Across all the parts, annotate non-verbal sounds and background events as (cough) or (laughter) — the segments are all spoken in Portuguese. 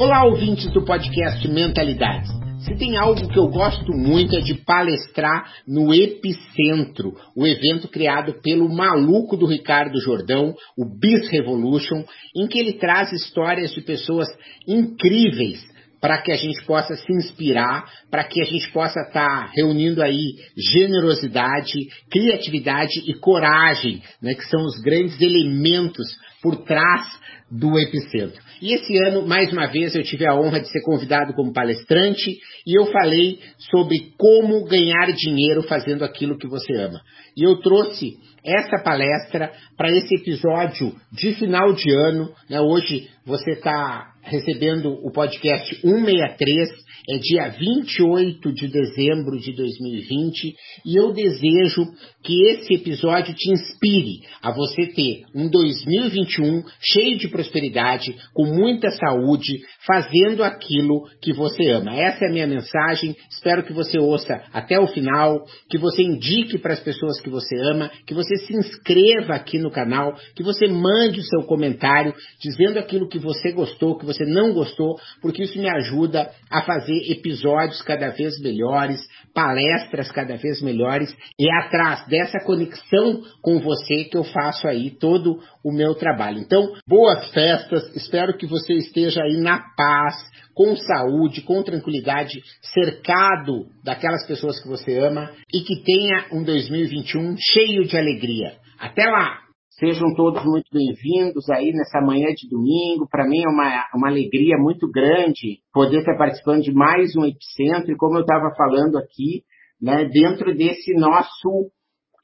Olá, ouvintes do podcast Mentalidades. Se tem algo que eu gosto muito é de palestrar no Epicentro, o evento criado pelo maluco do Ricardo Jordão, o Bis Revolution, em que ele traz histórias de pessoas incríveis para que a gente possa se inspirar, para que a gente possa estar tá reunindo aí generosidade, criatividade e coragem, né, que são os grandes elementos por trás do Epicentro. E esse ano, mais uma vez, eu tive a honra de ser convidado como palestrante e eu falei sobre como ganhar dinheiro fazendo aquilo que você ama. E eu trouxe essa palestra para esse episódio de final de ano. Né? Hoje você está recebendo o podcast 163, é dia 28 de dezembro de 2020, e eu desejo que esse episódio te inspire a você ter um 2021 cheio de prosperidade, com muita saúde, fazendo aquilo que você ama. Essa é a minha mensagem. Espero que você ouça até o final, que você indique para as pessoas que você ama, que você se inscreva aqui no canal, que você mande o seu comentário dizendo aquilo que você gostou, que você não gostou, porque isso me ajuda a fazer episódios cada vez melhores, palestras cada vez melhores, e é atrás dessa conexão com você que eu faço aí todo o meu trabalho. Então, boas festas, espero que você esteja aí na paz, com saúde, com tranquilidade, cercado daquelas pessoas que você ama e que tenha um 2021 cheio de alegria. Até lá! Sejam todos muito bem-vindos aí nessa manhã de domingo. Para mim é uma, uma alegria muito grande poder estar participando de mais um Epicentro. E como eu estava falando aqui, né, dentro desse nosso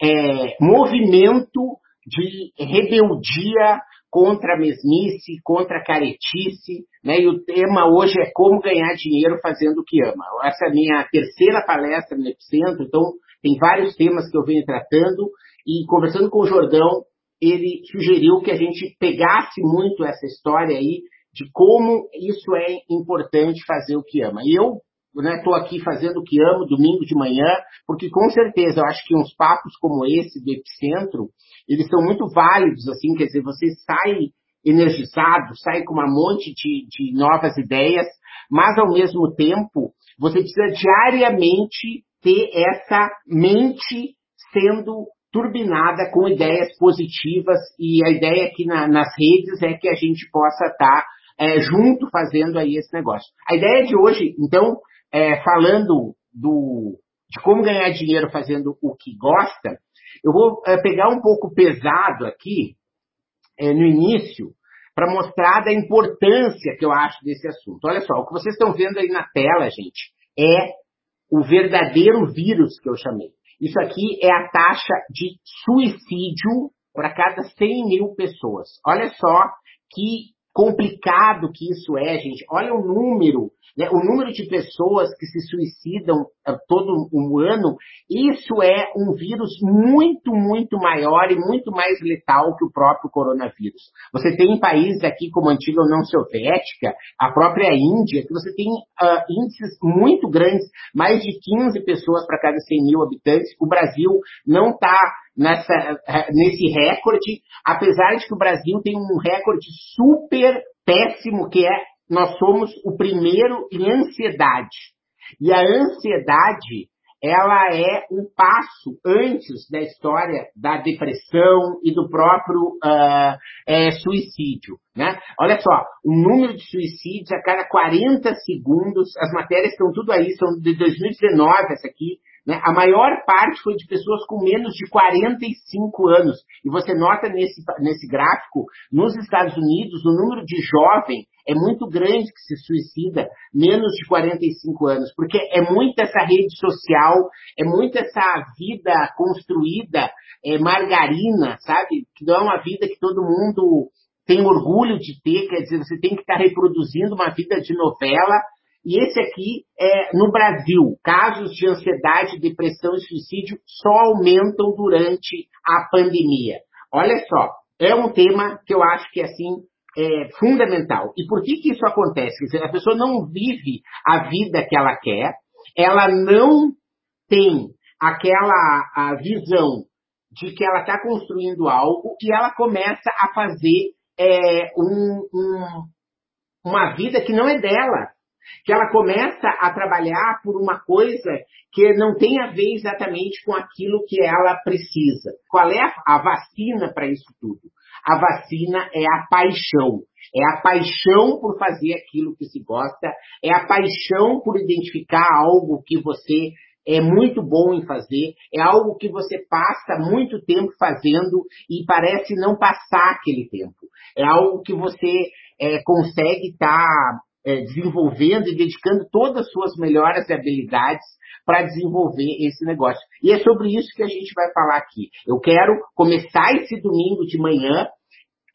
é, movimento de rebeldia contra a mesmice, contra a caretice, né? E o tema hoje é como ganhar dinheiro fazendo o que ama. Essa é a minha terceira palestra no Epicentro, então tem vários temas que eu venho tratando e conversando com o Jordão, ele sugeriu que a gente pegasse muito essa história aí de como isso é importante fazer o que ama. E eu estou né, aqui fazendo o que amo domingo de manhã, porque com certeza eu acho que uns papos como esse do Epicentro, eles são muito válidos, assim, quer dizer, você sai energizado, sai com uma monte de, de novas ideias, mas ao mesmo tempo você precisa diariamente ter essa mente sendo turbinada com ideias positivas e a ideia aqui na, nas redes é que a gente possa estar tá, é, junto fazendo aí esse negócio. A ideia de hoje, então, é, falando do, de como ganhar dinheiro fazendo o que gosta, eu vou é, pegar um pouco pesado aqui é, no início para mostrar da importância que eu acho desse assunto. Olha só, o que vocês estão vendo aí na tela, gente, é o verdadeiro vírus que eu chamei. Isso aqui é a taxa de suicídio para cada 100 mil pessoas. Olha só que complicado que isso é, gente. Olha o número, né? o número de pessoas que se suicidam uh, todo um ano. Isso é um vírus muito, muito maior e muito mais letal que o próprio coronavírus. Você tem países aqui como a antiga União Soviética, a própria Índia, que você tem uh, índices muito grandes, mais de 15 pessoas para cada 100 mil habitantes. O Brasil não está nessa, nesse recorde, apesar de que o Brasil tem um recorde super péssimo, que é nós somos o primeiro em ansiedade. E a ansiedade, ela é um passo antes da história da depressão e do próprio uh, é, suicídio. Né? Olha só, o número de suicídios a cada 40 segundos, as matérias estão tudo aí, são de 2019 essa aqui, né? A maior parte foi de pessoas com menos de 45 anos. E você nota nesse, nesse gráfico, nos Estados Unidos, o número de jovem é muito grande que se suicida menos de 45 anos, porque é muito essa rede social, é muito essa vida construída, é, margarina, sabe? Que não é uma vida que todo mundo tem orgulho de ter, quer dizer, você tem que estar reproduzindo uma vida de novela. E esse aqui é no Brasil, casos de ansiedade, depressão e suicídio só aumentam durante a pandemia. Olha só, é um tema que eu acho que assim é fundamental. E por que que isso acontece? Quer dizer, a pessoa não vive a vida que ela quer, ela não tem aquela visão de que ela está construindo algo e ela começa a fazer é, um, um, uma vida que não é dela. Que ela começa a trabalhar por uma coisa que não tem a ver exatamente com aquilo que ela precisa. Qual é a, vacina para isso tudo? A vacina é a paixão. É a paixão por fazer aquilo que se gosta, é a paixão por identificar algo que você é muito bom em fazer, é algo que você passa muito tempo fazendo e parece não passar aquele tempo. É algo que você é, consegue estar tá, é, desenvolvendo e dedicando todas as suas melhores habilidades para desenvolver esse negócio. E é sobre isso que a gente vai falar aqui. Eu quero começar esse domingo de manhã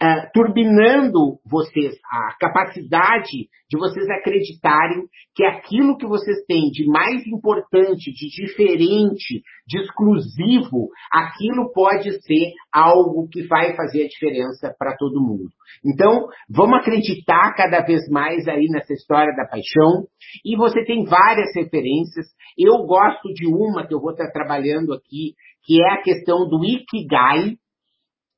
uh, turbinando vocês, a capacidade de vocês acreditarem que aquilo que vocês têm de mais importante, de diferente, de exclusivo, aquilo pode ser algo que vai fazer a diferença para todo mundo. Então, vamos acreditar cada vez mais aí nessa história da paixão. E você tem várias referências. Eu gosto de uma que eu vou estar trabalhando aqui, que é a questão do Ikigai,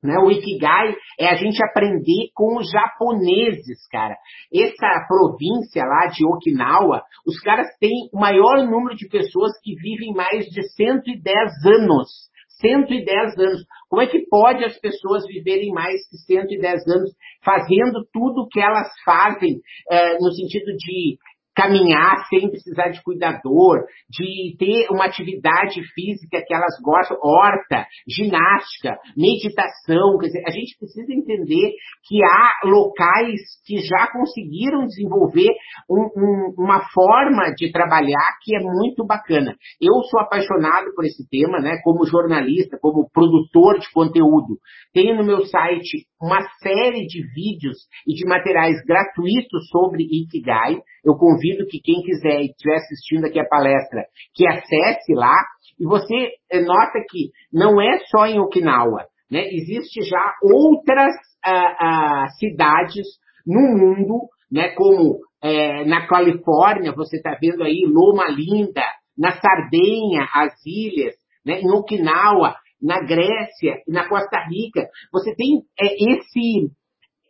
né? O Ikigai é a gente aprender com os japoneses, cara. Essa província lá de Okinawa, os caras têm o maior número de pessoas que vivem mais de 110 anos. 110 anos. Como é que pode as pessoas viverem mais de 110 anos fazendo tudo o que elas fazem, eh, no sentido de caminhar sem precisar de cuidador, de ter uma atividade física que elas gostam, horta, ginástica, meditação. Quer dizer, a gente precisa entender que há locais que já conseguiram desenvolver um, um, uma forma de trabalhar que é muito bacana. Eu sou apaixonado por esse tema, né? Como jornalista, como produtor de conteúdo. Tenho no meu site uma série de vídeos e de materiais gratuitos sobre Ikigai. Eu convido que quem quiser e estiver assistindo aqui a palestra, que acesse lá. E você eh, nota que não é só em Okinawa, né? Existe já outras ah, ah, cidades no mundo, né? Como é, na Califórnia, você está vendo aí Loma Linda, na Sardenha, as ilhas, né? em Okinawa, na Grécia na Costa Rica. Você tem é, esse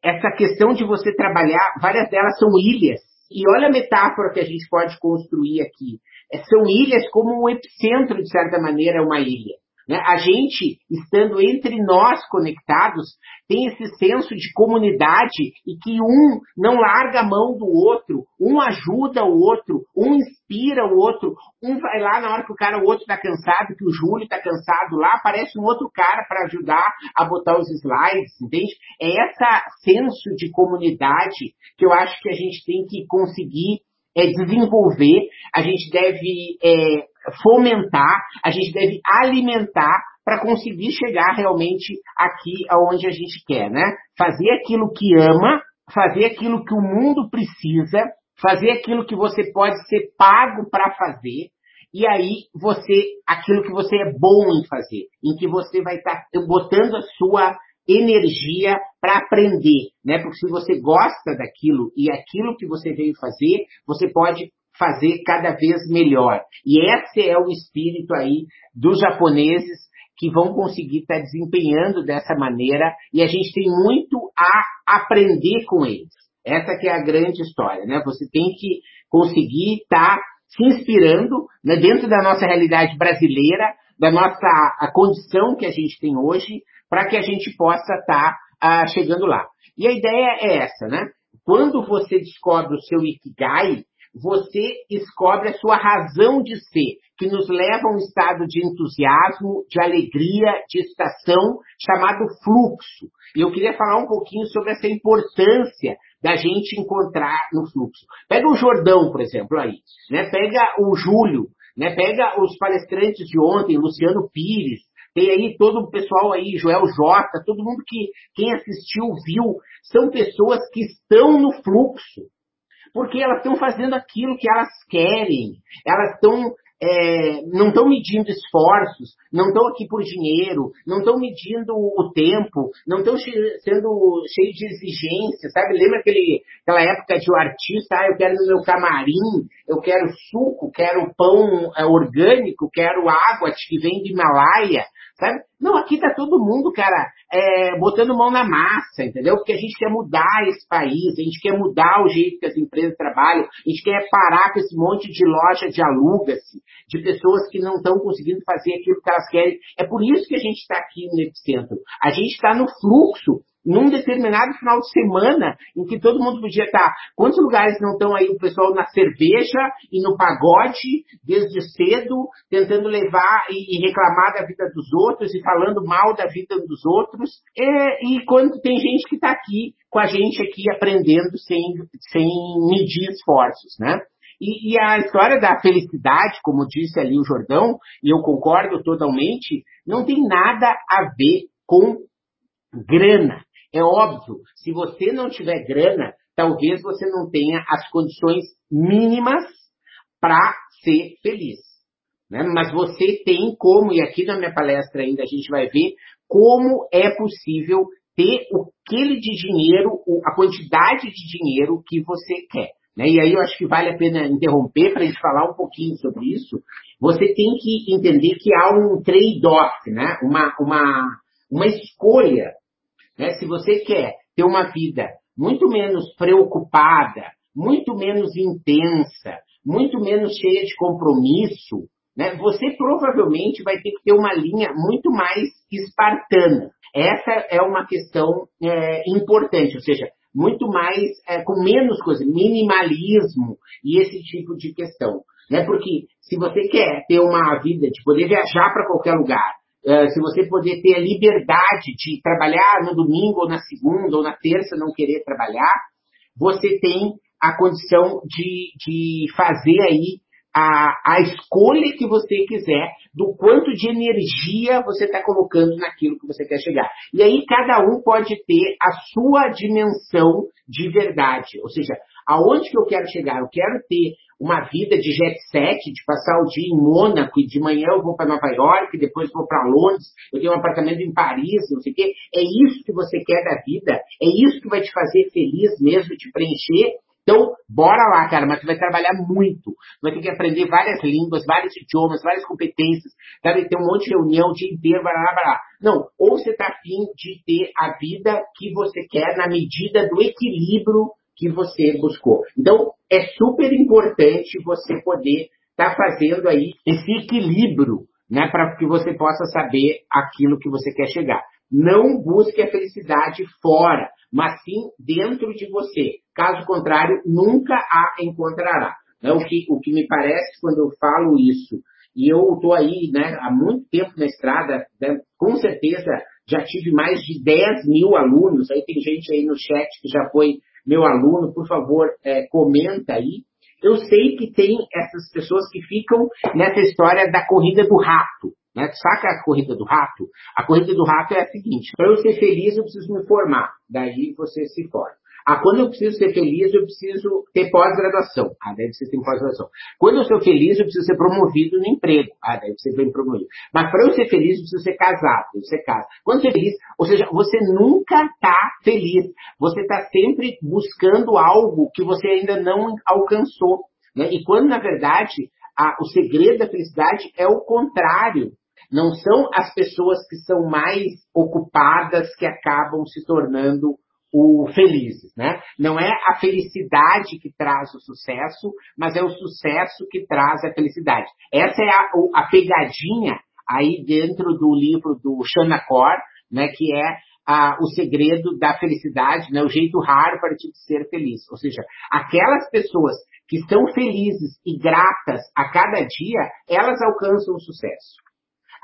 essa questão de você trabalhar, várias delas são ilhas. E olha a metáfora que a gente pode construir aqui. É, são ilhas como um epicentro, de certa maneira, é uma ilha. Né? A gente, estando entre nós conectados, tem esse senso de comunidade e que um não larga a mão do outro, um ajuda o outro, um inspira o outro, um vai lá na hora que o cara, o outro está cansado, que o Júlio está cansado lá, aparece um outro cara para ajudar a botar os slides, entende? É esse senso de comunidade que eu acho que a gente tem que conseguir é, desenvolver, a gente deve é, fomentar, a gente deve alimentar para conseguir chegar realmente aqui aonde a gente quer, né? Fazer aquilo que ama, fazer aquilo que o mundo precisa, fazer aquilo que você pode ser pago para fazer, e aí você, aquilo que você é bom em fazer, em que você vai estar tá botando a sua energia para aprender, né? Porque se você gosta daquilo e aquilo que você veio fazer, você pode fazer cada vez melhor. E esse é o espírito aí dos japoneses que vão conseguir estar tá desempenhando dessa maneira e a gente tem muito a aprender com eles. Essa que é a grande história, né? Você tem que conseguir estar tá se inspirando né, dentro da nossa realidade brasileira, da nossa a condição que a gente tem hoje, para que a gente possa estar tá, ah, chegando lá. E a ideia é essa, né? Quando você descobre o seu Ikigai, você descobre a sua razão de ser, que nos leva a um estado de entusiasmo, de alegria, de estação, chamado fluxo. E eu queria falar um pouquinho sobre essa importância da gente encontrar no fluxo. Pega o Jordão, por exemplo, aí, né? Pega o Júlio, né? Pega os palestrantes de ontem, Luciano Pires, tem aí todo o pessoal aí, Joel Jota, todo mundo que quem assistiu viu são pessoas que estão no fluxo, porque elas estão fazendo aquilo que elas querem, elas estão é, não estão medindo esforços, não estão aqui por dinheiro, não estão medindo o tempo, não estão sendo cheios de exigências, sabe? Lembra aquele, aquela época de o um artista, ah, eu quero no meu camarim, eu quero suco, quero pão é, orgânico, quero água que vem do Himalaia, sabe? Não, aqui tá todo mundo, cara, é, botando mão na massa, entendeu? Porque a gente quer mudar esse país, a gente quer mudar o jeito que as empresas trabalham, a gente quer parar com esse monte de loja de aluga-se, de pessoas que não estão conseguindo fazer aquilo que elas querem. É por isso que a gente está aqui no Epicentro. A gente está no fluxo num determinado final de semana em que todo mundo podia estar. Quantos lugares não estão aí o pessoal na cerveja e no pagode desde cedo, tentando levar e, e reclamar da vida dos outros e falando mal da vida dos outros? É, e quando tem gente que está aqui com a gente aqui aprendendo sem, sem medir esforços, né? E, e, a história da felicidade, como disse ali o Jordão, e eu concordo totalmente, não tem nada a ver com grana. É óbvio, se você não tiver grana, talvez você não tenha as condições mínimas para ser feliz. Né? Mas você tem como, e aqui na minha palestra ainda a gente vai ver como é possível ter aquele de dinheiro, a quantidade de dinheiro que você quer. Né? E aí eu acho que vale a pena interromper para a gente falar um pouquinho sobre isso. Você tem que entender que há um trade-off, né? uma, uma, uma escolha né? Se você quer ter uma vida muito menos preocupada, muito menos intensa, muito menos cheia de compromisso, né? você provavelmente vai ter que ter uma linha muito mais espartana. Essa é uma questão é, importante, ou seja, muito mais, é, com menos coisa, minimalismo e esse tipo de questão. Né? Porque se você quer ter uma vida de poder viajar para qualquer lugar, se você poder ter a liberdade de trabalhar no domingo ou na segunda ou na terça, não querer trabalhar, você tem a condição de, de fazer aí a, a escolha que você quiser do quanto de energia você está colocando naquilo que você quer chegar. E aí cada um pode ter a sua dimensão de verdade. Ou seja, aonde que eu quero chegar? Eu quero ter uma vida de jet set, de passar o dia em Mônaco e de manhã eu vou para Nova York, depois vou para Londres, eu tenho um apartamento em Paris, não sei o quê. É isso que você quer da vida? É isso que vai te fazer feliz mesmo, te preencher? Então, bora lá, cara, mas tu vai trabalhar muito. Vai ter que aprender várias línguas, vários idiomas, várias competências, sabe? Ter um monte de reunião o dia inteiro, blá, blá. Não, ou você tá afim de ter a vida que você quer na medida do equilíbrio que você buscou. Então, é super importante você poder estar tá fazendo aí esse equilíbrio, né, para que você possa saber aquilo que você quer chegar. Não busque a felicidade fora, mas sim dentro de você. Caso contrário, nunca a encontrará. Então, o, que, o que me parece quando eu falo isso, e eu estou aí né, há muito tempo na estrada, né, com certeza já tive mais de 10 mil alunos, aí tem gente aí no chat que já foi meu aluno, por favor, é, comenta aí. Eu sei que tem essas pessoas que ficam nessa história da corrida do rato. Né? Saca a corrida do rato? A corrida do rato é a seguinte: para eu ser feliz, eu preciso me formar. Daí você se forma. Ah, quando eu preciso ser feliz, eu preciso ter pós-graduação. Ah, deve ser ter pós-graduação. Quando eu sou feliz, eu preciso ser promovido no emprego. Ah, deve ser bem promovido. Mas para eu ser feliz, eu preciso ser casado. Ser casa. Quando eu ser feliz, ou seja, você nunca está feliz. Você está sempre buscando algo que você ainda não alcançou. Né? E quando, na verdade, a, o segredo da felicidade é o contrário. Não são as pessoas que são mais ocupadas que acabam se tornando o felizes, né? Não é a felicidade que traz o sucesso, mas é o sucesso que traz a felicidade. Essa é a, a pegadinha aí dentro do livro do Shanakor, né? Que é a, o segredo da felicidade, né? O jeito raro para te ser feliz. Ou seja, aquelas pessoas que são felizes e gratas a cada dia, elas alcançam o sucesso.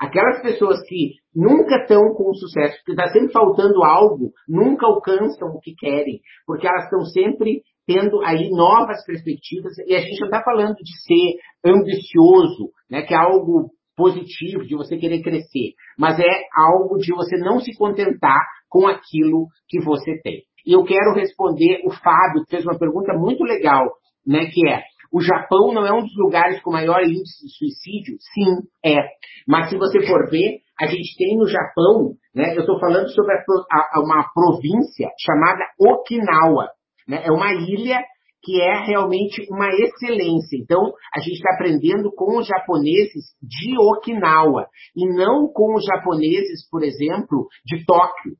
Aquelas pessoas que nunca estão com sucesso, porque está sempre faltando algo, nunca alcançam o que querem, porque elas estão sempre tendo aí novas perspectivas, e a gente não está falando de ser ambicioso, né, que é algo positivo, de você querer crescer, mas é algo de você não se contentar com aquilo que você tem. E eu quero responder o Fábio, fez uma pergunta muito legal, né, que é, o Japão não é um dos lugares com maior índice de suicídio? Sim, é. Mas se você for ver, a gente tem no Japão, né, eu estou falando sobre a, a, uma província chamada Okinawa. Né, é uma ilha que é realmente uma excelência. Então, a gente está aprendendo com os japoneses de Okinawa e não com os japoneses, por exemplo, de Tóquio.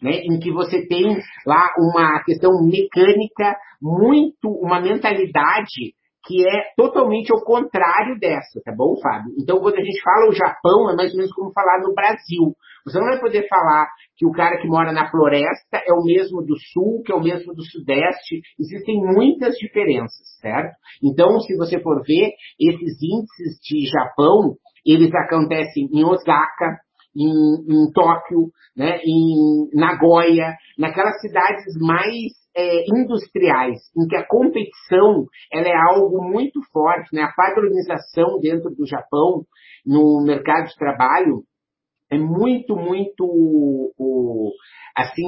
Né, em que você tem lá uma questão mecânica muito, uma mentalidade que é totalmente ao contrário dessa, tá bom, Fábio? Então, quando a gente fala o Japão, é mais ou menos como falar no Brasil. Você não vai poder falar que o cara que mora na floresta é o mesmo do sul, que é o mesmo do sudeste. Existem muitas diferenças, certo? Então, se você for ver, esses índices de Japão, eles acontecem em Osaka, em, em Tóquio, né, em Nagoya, naquelas cidades mais é, industriais, em que a competição ela é algo muito forte, né? a padronização dentro do Japão no mercado de trabalho é muito, muito assim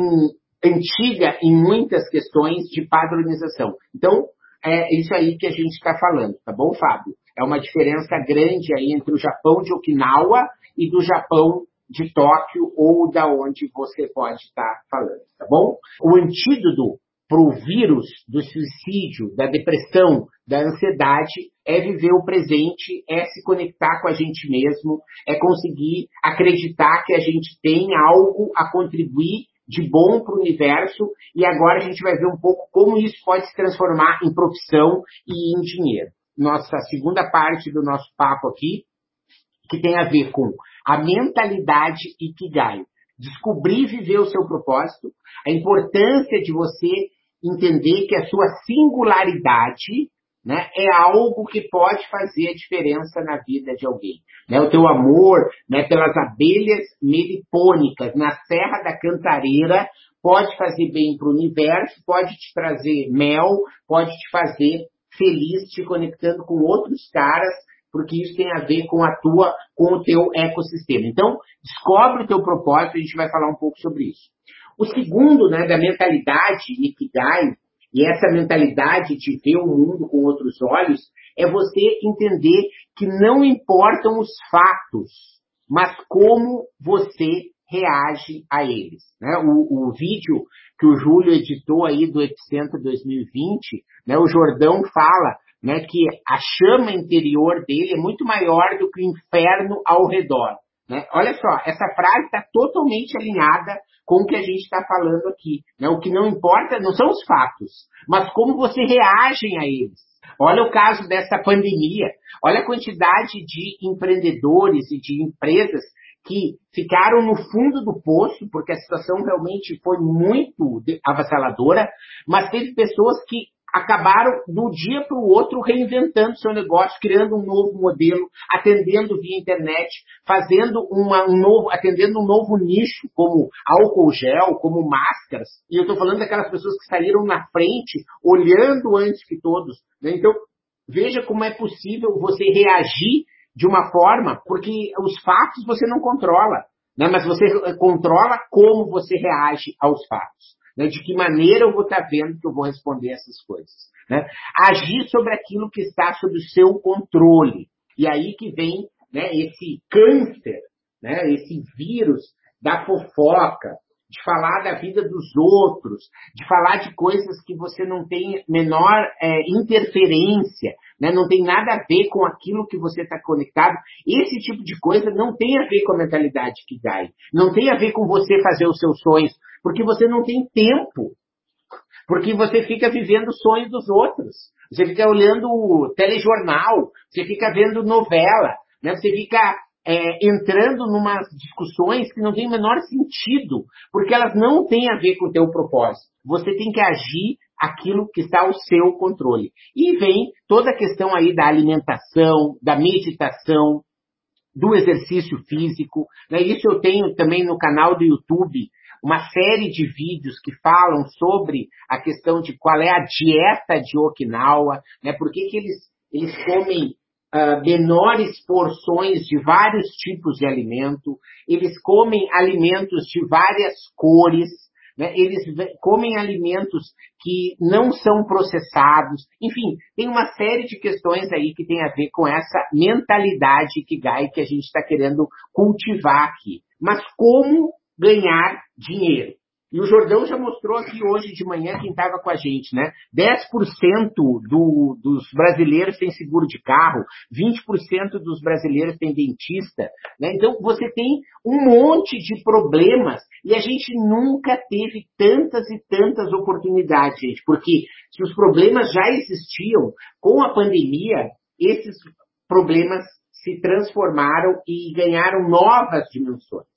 antiga em muitas questões de padronização. Então, é isso aí que a gente está falando, tá bom, Fábio? É uma diferença grande aí entre o Japão de Okinawa e do Japão de Tóquio ou da onde você pode estar falando, tá bom? O antídoto para o vírus do suicídio, da depressão, da ansiedade, é viver o presente, é se conectar com a gente mesmo, é conseguir acreditar que a gente tem algo a contribuir de bom para o universo e agora a gente vai ver um pouco como isso pode se transformar em profissão e em dinheiro. Nossa segunda parte do nosso papo aqui, que tem a ver com a mentalidade Ikigai. Descobrir viver o seu propósito, a importância de você entender que a sua singularidade né, é algo que pode fazer a diferença na vida de alguém. Né? O teu amor né, pelas abelhas melipônicas na Serra da Cantareira pode fazer bem para o universo, pode te trazer mel, pode te fazer feliz, te conectando com outros caras, porque isso tem a ver com a tua, com o teu ecossistema. Então, descobre o teu propósito, a gente vai falar um pouco sobre isso. O segundo, né, da mentalidade Ikigai, e essa mentalidade de ver o mundo com outros olhos, é você entender que não importam os fatos, mas como você reage a eles. Né? O, o, vídeo que o Júlio editou aí do Epicentro 2020, né, o Jordão fala né, que a chama interior dele é muito maior do que o inferno ao redor. Né? Olha só, essa frase está totalmente alinhada com o que a gente está falando aqui. Né? O que não importa não são os fatos, mas como você reage a eles. Olha o caso dessa pandemia. Olha a quantidade de empreendedores e de empresas que ficaram no fundo do poço, porque a situação realmente foi muito avassaladora, mas teve pessoas que acabaram do dia para o outro reinventando seu negócio, criando um novo modelo, atendendo via internet, fazendo uma, um novo, atendendo um novo nicho, como álcool gel, como máscaras. E eu estou falando daquelas pessoas que saíram na frente, olhando antes que todos. Né? Então, veja como é possível você reagir de uma forma, porque os fatos você não controla, né? mas você controla como você reage aos fatos. Né? De que maneira eu vou estar vendo que eu vou responder essas coisas. Né? Agir sobre aquilo que está sob o seu controle. E aí que vem né, esse câncer, né, esse vírus da fofoca, de falar da vida dos outros, de falar de coisas que você não tem menor é, interferência, né? não tem nada a ver com aquilo que você está conectado. Esse tipo de coisa não tem a ver com a mentalidade que dá, não tem a ver com você fazer os seus sonhos, porque você não tem tempo. Porque você fica vivendo o sonho dos outros. Você fica olhando telejornal, você fica vendo novela, né? você fica é, entrando numas discussões que não têm o menor sentido, porque elas não têm a ver com o teu propósito. Você tem que agir aquilo que está ao seu controle. E vem toda a questão aí da alimentação, da meditação, do exercício físico. Né? Isso eu tenho também no canal do YouTube, uma série de vídeos que falam sobre a questão de qual é a dieta de Okinawa, né? por que, que eles, eles comem uh, menores porções de vários tipos de alimento, eles comem alimentos de várias cores, né? eles comem alimentos que não são processados, enfim, tem uma série de questões aí que tem a ver com essa mentalidade Ikigai que a gente está querendo cultivar aqui. Mas como ganhar dinheiro? E o Jordão já mostrou aqui hoje de manhã, quem estava com a gente, né? 10% do, dos brasileiros têm seguro de carro, 20% dos brasileiros têm dentista. Né? Então, você tem um monte de problemas e a gente nunca teve tantas e tantas oportunidades, gente, porque se os problemas já existiam, com a pandemia, esses problemas se transformaram e ganharam novas dimensões.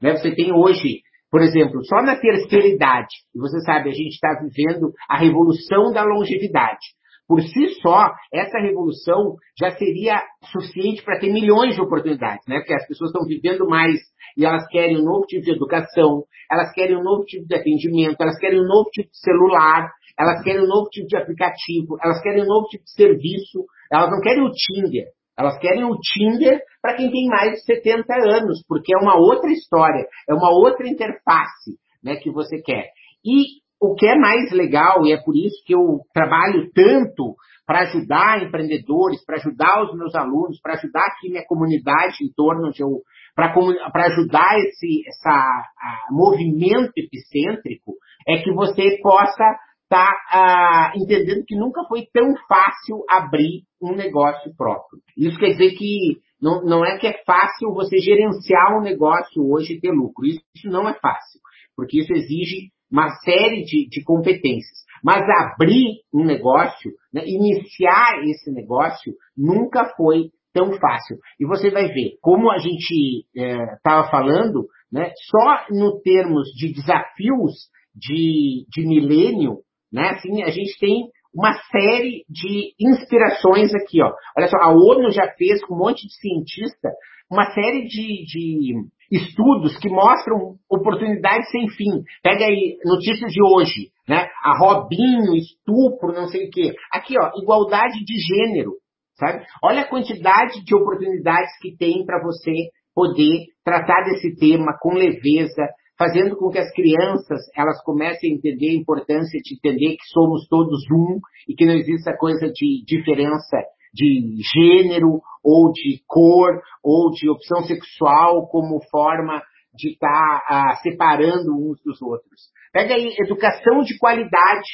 Né? Você tem hoje por exemplo, só na terceira idade, e você sabe, a gente está vivendo a revolução da longevidade. Por si só, essa revolução já seria suficiente para ter milhões de oportunidades, né? Porque as pessoas estão vivendo mais e elas querem um novo tipo de educação, elas querem um novo tipo de atendimento, elas querem um novo tipo de celular, elas querem um novo tipo de aplicativo, elas querem um novo tipo de serviço, elas não querem o Tinder, elas querem o Tinder para quem tem mais de 70 anos, porque é uma outra história, é uma outra interface né, que você quer. E o que é mais legal, e é por isso que eu trabalho tanto para ajudar empreendedores, para ajudar os meus alunos, para ajudar aqui minha comunidade em torno de eu, para ajudar esse essa, movimento epicêntrico, é que você possa está ah, entendendo que nunca foi tão fácil abrir um negócio próprio. Isso quer dizer que não, não é que é fácil você gerenciar um negócio hoje e ter lucro. Isso, isso não é fácil, porque isso exige uma série de, de competências. Mas abrir um negócio, né, iniciar esse negócio, nunca foi tão fácil. E você vai ver, como a gente estava é, falando, né, só no termos de desafios de, de milênio, né? Assim, a gente tem uma série de inspirações aqui. Ó. Olha só, a ONU já fez com um monte de cientista uma série de, de estudos que mostram oportunidades sem fim. Pega aí notícias de hoje, né? A Robinho, estupro, não sei o quê. Aqui, ó, igualdade de gênero, sabe? Olha a quantidade de oportunidades que tem para você poder tratar desse tema com leveza, fazendo com que as crianças elas comecem a entender a importância de entender que somos todos um e que não existe a coisa de diferença de gênero ou de cor ou de opção sexual como forma de estar tá, ah, separando uns dos outros. Pega aí, educação de qualidade.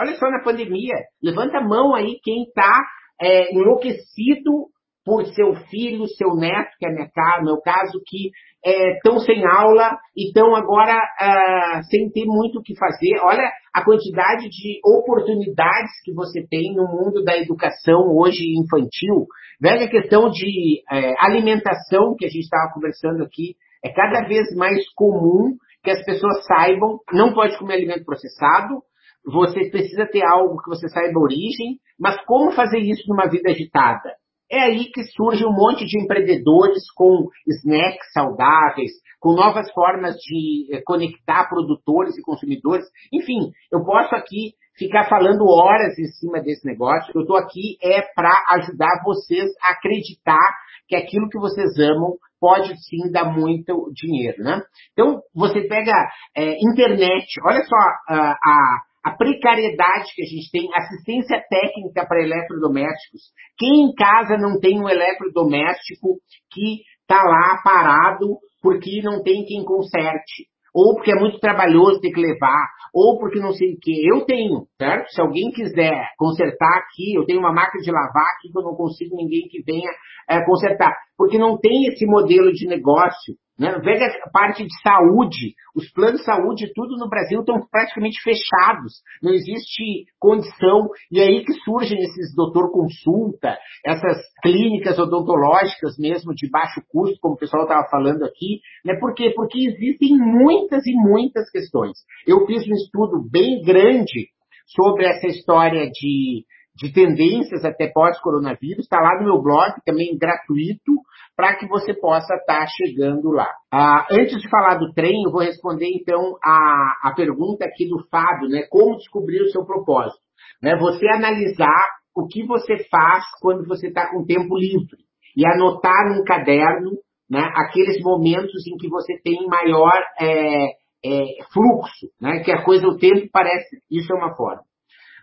Olha só na pandemia, levanta a mão aí quem está é, enlouquecido por seu filho, seu neto, que é minha, meu caso, que estão é, sem aula e estão agora uh, sem ter muito o que fazer. Olha a quantidade de oportunidades que você tem no mundo da educação hoje infantil. Velha questão de é, alimentação que a gente estava conversando aqui. É cada vez mais comum que as pessoas saibam, não pode comer alimento processado, você precisa ter algo que você saiba a origem, mas como fazer isso numa vida agitada? É aí que surge um monte de empreendedores com snacks saudáveis, com novas formas de eh, conectar produtores e consumidores. Enfim, eu posso aqui ficar falando horas em cima desse negócio. Eu estou aqui é para ajudar vocês a acreditar que aquilo que vocês amam pode sim dar muito dinheiro, né? Então, você pega é, internet, olha só a, a a precariedade que a gente tem, assistência técnica para eletrodomésticos. Quem em casa não tem um eletrodoméstico que está lá parado porque não tem quem conserte? Ou porque é muito trabalhoso ter que levar, ou porque não sei o que. Eu tenho, certo? Se alguém quiser consertar aqui, eu tenho uma máquina de lavar aqui que eu não consigo ninguém que venha é, consertar. Porque não tem esse modelo de negócio né? Veja a parte de saúde. Os planos de saúde, tudo no Brasil, estão praticamente fechados. Não existe condição. E é aí que surgem esses doutor consulta, essas clínicas odontológicas mesmo de baixo custo, como o pessoal estava falando aqui. Né? Por quê? Porque existem muitas e muitas questões. Eu fiz um estudo bem grande sobre essa história de de tendências até pós-coronavírus, está lá no meu blog, também gratuito, para que você possa estar tá chegando lá. Ah, antes de falar do trem, eu vou responder então a, a pergunta aqui do Fábio, né? Como descobrir o seu propósito? Né? Você analisar o que você faz quando você está com tempo livre e anotar num caderno né, aqueles momentos em que você tem maior é, é, fluxo, né? que a coisa, o tempo parece, isso é uma forma.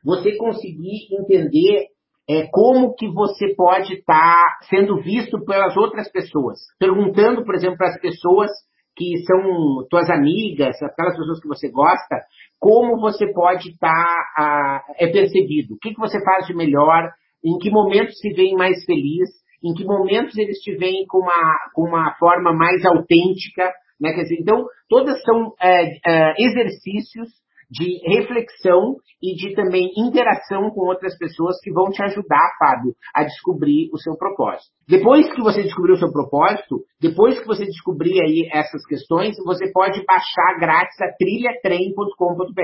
Você conseguir entender é, como que você pode estar tá sendo visto pelas outras pessoas. Perguntando, por exemplo, para as pessoas que são tuas amigas, aquelas pessoas que você gosta, como você pode estar tá, é percebido, o que, que você faz de melhor, em que momentos se vê mais feliz, em que momentos eles te veem com uma, com uma forma mais autêntica, né? Quer dizer, então, todas são é, é, exercícios de reflexão e de também interação com outras pessoas que vão te ajudar, Fábio, a descobrir o seu propósito. Depois que você descobrir o seu propósito, depois que você descobrir aí essas questões, você pode baixar grátis a trilhatrem.com.br.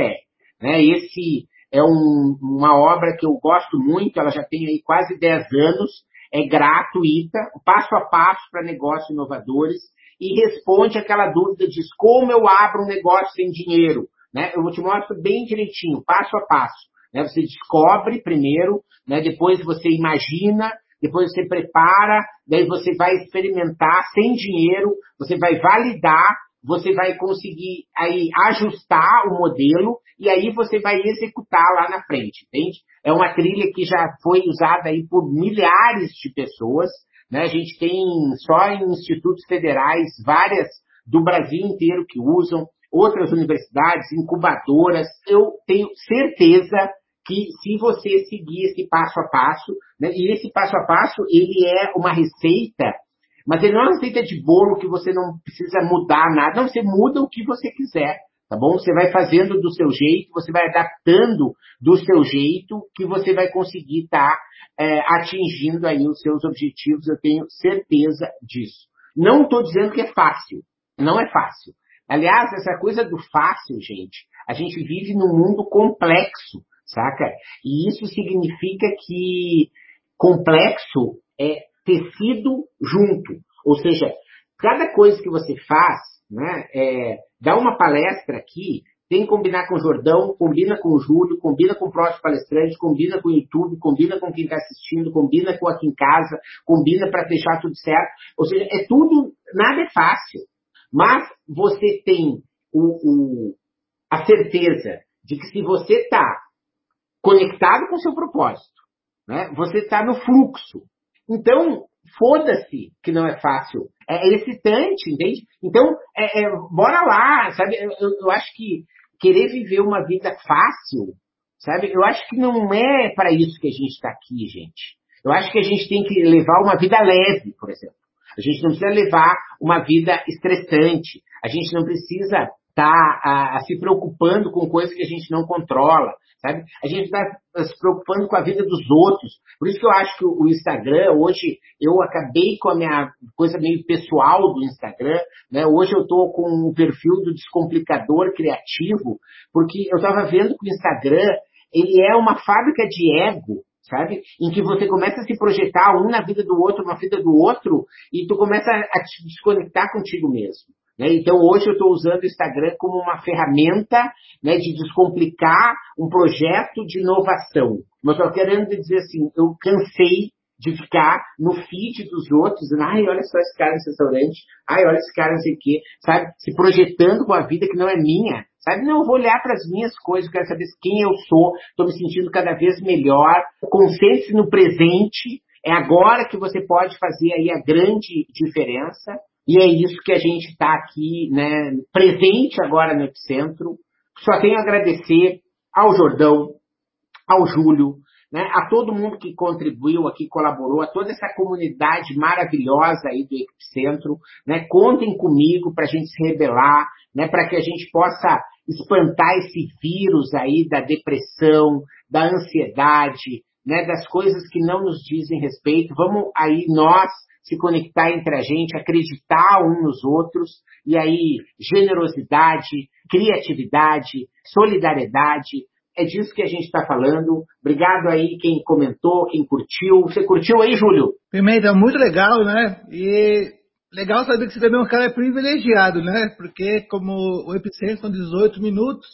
Né? Esse é um, uma obra que eu gosto muito, ela já tem aí quase 10 anos, é gratuita, passo a passo para negócios inovadores e responde aquela dúvida de como eu abro um negócio sem dinheiro. Né? Eu te mostro bem direitinho, passo a passo. Né? Você descobre primeiro, né? depois você imagina, depois você prepara, daí você vai experimentar sem dinheiro, você vai validar, você vai conseguir aí ajustar o modelo e aí você vai executar lá na frente, entende? É uma trilha que já foi usada aí por milhares de pessoas, né? A gente tem só em institutos federais várias do Brasil inteiro que usam outras universidades, incubadoras. Eu tenho certeza que se você seguir esse passo a passo, né, e esse passo a passo, ele é uma receita, mas ele não é uma receita de bolo que você não precisa mudar nada. Não, você muda o que você quiser, tá bom? Você vai fazendo do seu jeito, você vai adaptando do seu jeito, que você vai conseguir estar tá, é, atingindo aí os seus objetivos, eu tenho certeza disso. Não estou dizendo que é fácil, não é fácil. Aliás, essa coisa do fácil, gente, a gente vive num mundo complexo, saca? E isso significa que complexo é tecido junto. Ou seja, cada coisa que você faz, né, é, dá uma palestra aqui, tem que combinar com o Jordão, combina com o Júlio, combina com o próximo palestrante, combina com o YouTube, combina com quem está assistindo, combina com aqui em casa, combina para deixar tudo certo. Ou seja, é tudo, nada é fácil. Mas você tem o, o, a certeza de que se você está conectado com o seu propósito, né, você está no fluxo. Então, foda-se que não é fácil. É, é excitante, entende? Então, é, é, bora lá, sabe? Eu, eu, acho que querer viver uma vida fácil, sabe? Eu acho que não é para isso que a gente está aqui, gente. Eu acho que a gente tem que levar uma vida leve, por exemplo. A gente não precisa levar uma vida estressante. A gente não precisa estar tá, se preocupando com coisas que a gente não controla, sabe? A gente está se preocupando com a vida dos outros. Por isso que eu acho que o Instagram, hoje, eu acabei com a minha coisa meio pessoal do Instagram, né? Hoje eu estou com o perfil do descomplicador criativo, porque eu estava vendo que o Instagram, ele é uma fábrica de ego, sabe? Em que você começa a se projetar um na vida do outro, na vida do outro, e tu começa a te desconectar contigo mesmo. Né? Então hoje eu estou usando o Instagram como uma ferramenta né, de descomplicar um projeto de inovação. Mas eu querendo dizer assim, eu cansei de ficar no feed dos outros, ai, olha só esse cara nesse restaurante, ai, olha esse cara não sei o quê, sabe? Se projetando com a vida que não é minha, sabe? Não, eu vou olhar para as minhas coisas, quero saber quem eu sou, estou me sentindo cada vez melhor, concentre-se no presente, é agora que você pode fazer aí a grande diferença, e é isso que a gente está aqui, né, presente agora no Epicentro. Só tenho a agradecer ao Jordão, ao Júlio, né, a todo mundo que contribuiu aqui, colaborou, a toda essa comunidade maravilhosa aí do Epicentro. Né, contem comigo para a gente se rebelar, né, para que a gente possa espantar esse vírus aí da depressão, da ansiedade, né, das coisas que não nos dizem respeito. Vamos aí nós se conectar entre a gente, acreditar uns nos outros, e aí generosidade, criatividade, solidariedade, é disso que a gente está falando. Obrigado aí quem comentou, quem curtiu. Você curtiu aí, Júlio? Pimenta, muito legal, né? E legal saber que você também é um cara privilegiado, né? Porque como o Epicentro são 18 minutos,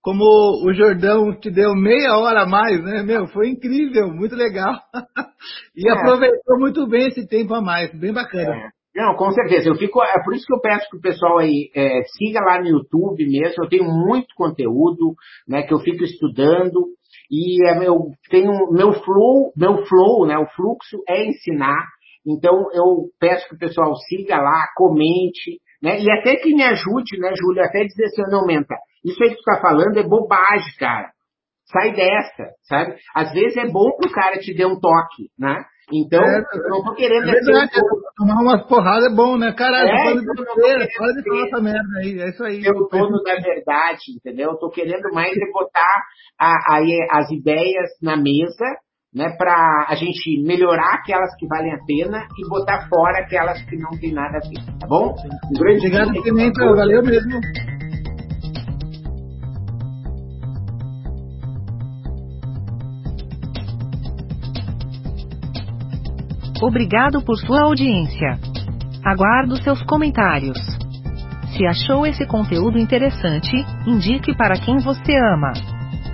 como o Jordão te deu meia hora a mais, né? Meu, foi incrível, muito legal. (laughs) e é. aproveitou muito bem esse tempo a mais, bem bacana. É. Não, com certeza. Eu fico, é por isso que eu peço que o pessoal aí é, siga lá no YouTube mesmo. Eu tenho muito conteúdo, né, que eu fico estudando e é meu, tenho meu flow, meu flow, né, o fluxo é ensinar. Então eu peço que o pessoal siga lá, comente, né, e até que me ajude, né, Júlio, até dizer assim, não, Menta, isso aí que tu tá falando é bobagem, cara. Sai dessa, sabe? Às vezes é bom que o cara te dê um toque, né? Então, é, eu não tô querendo... É verdade, um... tomar umas porradas é bom, né? Caralho, é, de besteira, para de falar essa merda aí, é isso aí. Eu dono da verdade, entendeu? Eu tô querendo mais é botar a, a, as ideias na mesa, né, para a gente melhorar aquelas que valem a pena e botar fora aquelas que não tem nada a ver, tá bom? Um grande Obrigado, Pimenta, valeu mesmo. Obrigado por sua audiência. Aguardo seus comentários. Se achou esse conteúdo interessante, indique para quem você ama.